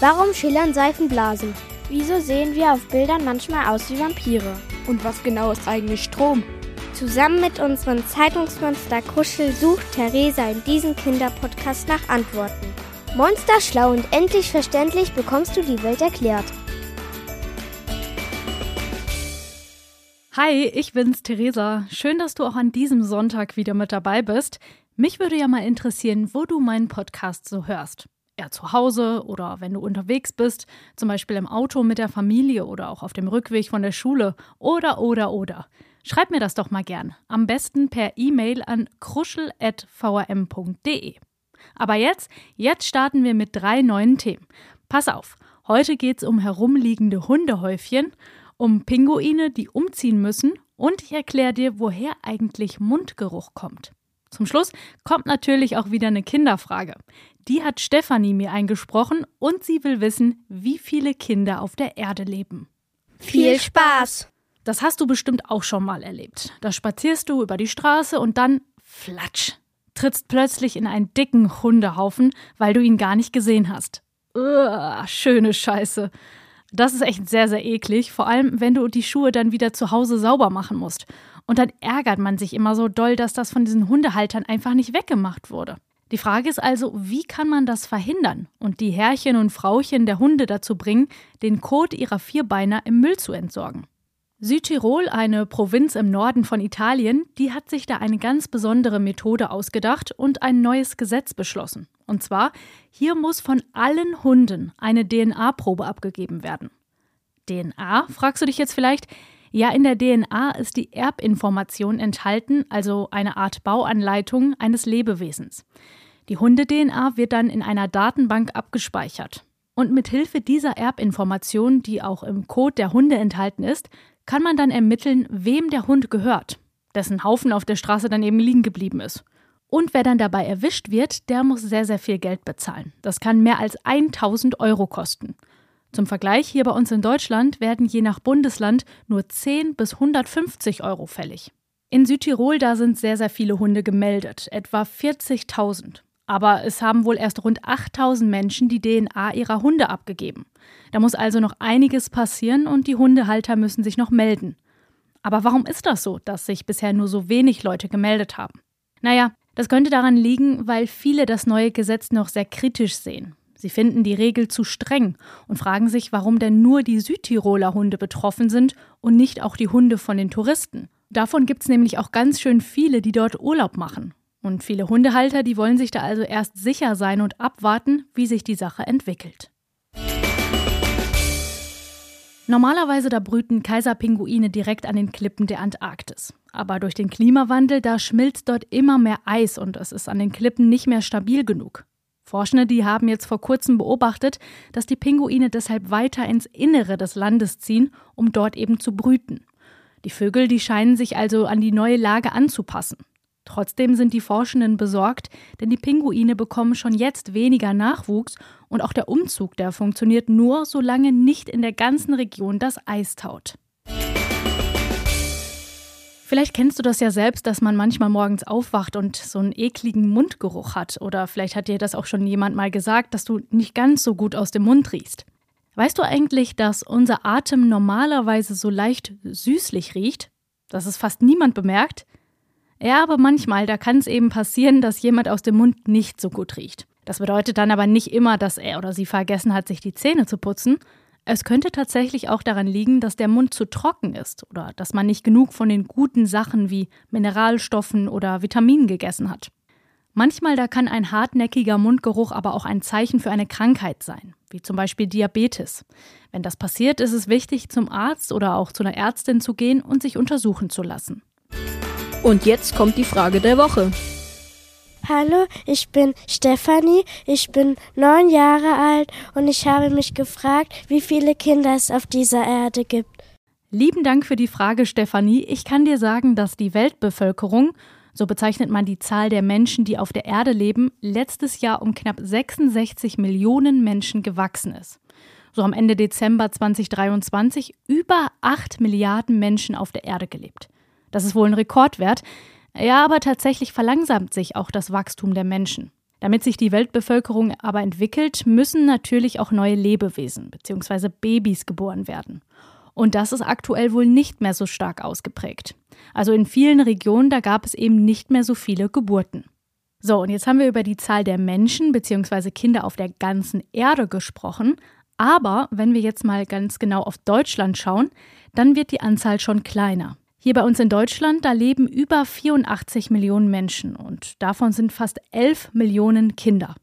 Warum schillern Seifenblasen? Wieso sehen wir auf Bildern manchmal aus wie Vampire? Und was genau ist eigentlich Strom? Zusammen mit unserem Zeitungsmonster Kuschel sucht Theresa in diesem Kinderpodcast nach Antworten. Monster schlau und endlich verständlich bekommst du die Welt erklärt. Hi, ich bin's, Theresa. Schön, dass du auch an diesem Sonntag wieder mit dabei bist. Mich würde ja mal interessieren, wo du meinen Podcast so hörst. Eher zu Hause oder wenn du unterwegs bist, zum Beispiel im Auto mit der Familie oder auch auf dem Rückweg von der Schule oder, oder, oder. Schreib mir das doch mal gern. Am besten per E-Mail an kruschel.vrm.de. Aber jetzt, jetzt starten wir mit drei neuen Themen. Pass auf, heute geht's um herumliegende Hundehäufchen, um Pinguine, die umziehen müssen und ich erkläre dir, woher eigentlich Mundgeruch kommt. Zum Schluss kommt natürlich auch wieder eine Kinderfrage. Die hat Stefanie mir eingesprochen und sie will wissen, wie viele Kinder auf der Erde leben. Viel Spaß! Das hast du bestimmt auch schon mal erlebt. Da spazierst du über die Straße und dann flatsch, trittst plötzlich in einen dicken Hundehaufen, weil du ihn gar nicht gesehen hast. Uah, schöne Scheiße. Das ist echt sehr, sehr eklig, vor allem wenn du die Schuhe dann wieder zu Hause sauber machen musst. Und dann ärgert man sich immer so doll, dass das von diesen Hundehaltern einfach nicht weggemacht wurde. Die Frage ist also, wie kann man das verhindern und die Herrchen und Frauchen der Hunde dazu bringen, den Kot ihrer Vierbeiner im Müll zu entsorgen? Südtirol, eine Provinz im Norden von Italien, die hat sich da eine ganz besondere Methode ausgedacht und ein neues Gesetz beschlossen. Und zwar, hier muss von allen Hunden eine DNA-Probe abgegeben werden. DNA, fragst du dich jetzt vielleicht? Ja, in der DNA ist die Erbinformation enthalten, also eine Art Bauanleitung eines Lebewesens. Die Hunde-DNA wird dann in einer Datenbank abgespeichert. Und mit Hilfe dieser Erbinformation, die auch im Code der Hunde enthalten ist, kann man dann ermitteln, wem der Hund gehört, dessen Haufen auf der Straße dann eben liegen geblieben ist. Und wer dann dabei erwischt wird, der muss sehr, sehr viel Geld bezahlen. Das kann mehr als 1000 Euro kosten. Zum Vergleich, hier bei uns in Deutschland werden je nach Bundesland nur 10 bis 150 Euro fällig. In Südtirol, da sind sehr, sehr viele Hunde gemeldet, etwa 40.000. Aber es haben wohl erst rund 8000 Menschen die DNA ihrer Hunde abgegeben. Da muss also noch einiges passieren und die Hundehalter müssen sich noch melden. Aber warum ist das so, dass sich bisher nur so wenig Leute gemeldet haben? Naja, das könnte daran liegen, weil viele das neue Gesetz noch sehr kritisch sehen. Sie finden die Regel zu streng und fragen sich, warum denn nur die Südtiroler Hunde betroffen sind und nicht auch die Hunde von den Touristen. Davon gibt es nämlich auch ganz schön viele, die dort Urlaub machen. Und viele Hundehalter, die wollen sich da also erst sicher sein und abwarten, wie sich die Sache entwickelt. Normalerweise da brüten Kaiserpinguine direkt an den Klippen der Antarktis. Aber durch den Klimawandel, da schmilzt dort immer mehr Eis und es ist an den Klippen nicht mehr stabil genug. Forschende, die haben jetzt vor kurzem beobachtet, dass die Pinguine deshalb weiter ins Innere des Landes ziehen, um dort eben zu brüten. Die Vögel, die scheinen sich also an die neue Lage anzupassen. Trotzdem sind die Forschenden besorgt, denn die Pinguine bekommen schon jetzt weniger Nachwuchs und auch der Umzug, der funktioniert nur, solange nicht in der ganzen Region das Eis taut. Vielleicht kennst du das ja selbst, dass man manchmal morgens aufwacht und so einen ekligen Mundgeruch hat. Oder vielleicht hat dir das auch schon jemand mal gesagt, dass du nicht ganz so gut aus dem Mund riechst. Weißt du eigentlich, dass unser Atem normalerweise so leicht süßlich riecht? Dass es fast niemand bemerkt? Ja, aber manchmal, da kann es eben passieren, dass jemand aus dem Mund nicht so gut riecht. Das bedeutet dann aber nicht immer, dass er oder sie vergessen hat, sich die Zähne zu putzen. Es könnte tatsächlich auch daran liegen, dass der Mund zu trocken ist oder dass man nicht genug von den guten Sachen wie Mineralstoffen oder Vitaminen gegessen hat. Manchmal da kann ein hartnäckiger Mundgeruch aber auch ein Zeichen für eine Krankheit sein, wie zum Beispiel Diabetes. Wenn das passiert, ist es wichtig, zum Arzt oder auch zu einer Ärztin zu gehen und sich untersuchen zu lassen. Und jetzt kommt die Frage der Woche. Hallo, ich bin Stefanie, ich bin neun Jahre alt und ich habe mich gefragt, wie viele Kinder es auf dieser Erde gibt. Lieben Dank für die Frage, Stefanie. Ich kann dir sagen, dass die Weltbevölkerung, so bezeichnet man die Zahl der Menschen, die auf der Erde leben, letztes Jahr um knapp 66 Millionen Menschen gewachsen ist. So haben Ende Dezember 2023 über 8 Milliarden Menschen auf der Erde gelebt. Das ist wohl ein Rekordwert. Ja, aber tatsächlich verlangsamt sich auch das Wachstum der Menschen. Damit sich die Weltbevölkerung aber entwickelt, müssen natürlich auch neue Lebewesen bzw. Babys geboren werden. Und das ist aktuell wohl nicht mehr so stark ausgeprägt. Also in vielen Regionen, da gab es eben nicht mehr so viele Geburten. So, und jetzt haben wir über die Zahl der Menschen bzw. Kinder auf der ganzen Erde gesprochen. Aber wenn wir jetzt mal ganz genau auf Deutschland schauen, dann wird die Anzahl schon kleiner. Hier bei uns in Deutschland, da leben über 84 Millionen Menschen und davon sind fast 11 Millionen Kinder.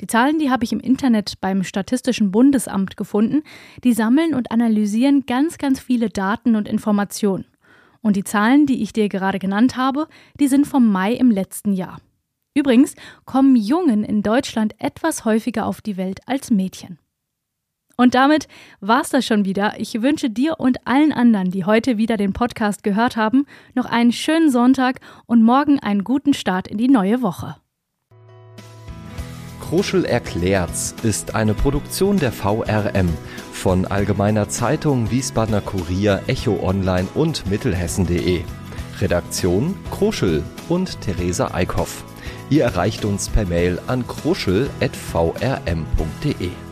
Die Zahlen, die habe ich im Internet beim Statistischen Bundesamt gefunden. Die sammeln und analysieren ganz, ganz viele Daten und Informationen. Und die Zahlen, die ich dir gerade genannt habe, die sind vom Mai im letzten Jahr. Übrigens kommen Jungen in Deutschland etwas häufiger auf die Welt als Mädchen. Und damit war's das schon wieder. Ich wünsche dir und allen anderen, die heute wieder den Podcast gehört haben, noch einen schönen Sonntag und morgen einen guten Start in die neue Woche. Kruschel erklärt's ist eine Produktion der VRM von Allgemeiner Zeitung, Wiesbadener Kurier, Echo Online und Mittelhessen.de. Redaktion Kruschel und Theresa Eickhoff. Ihr erreicht uns per Mail an kruschel.vrm.de.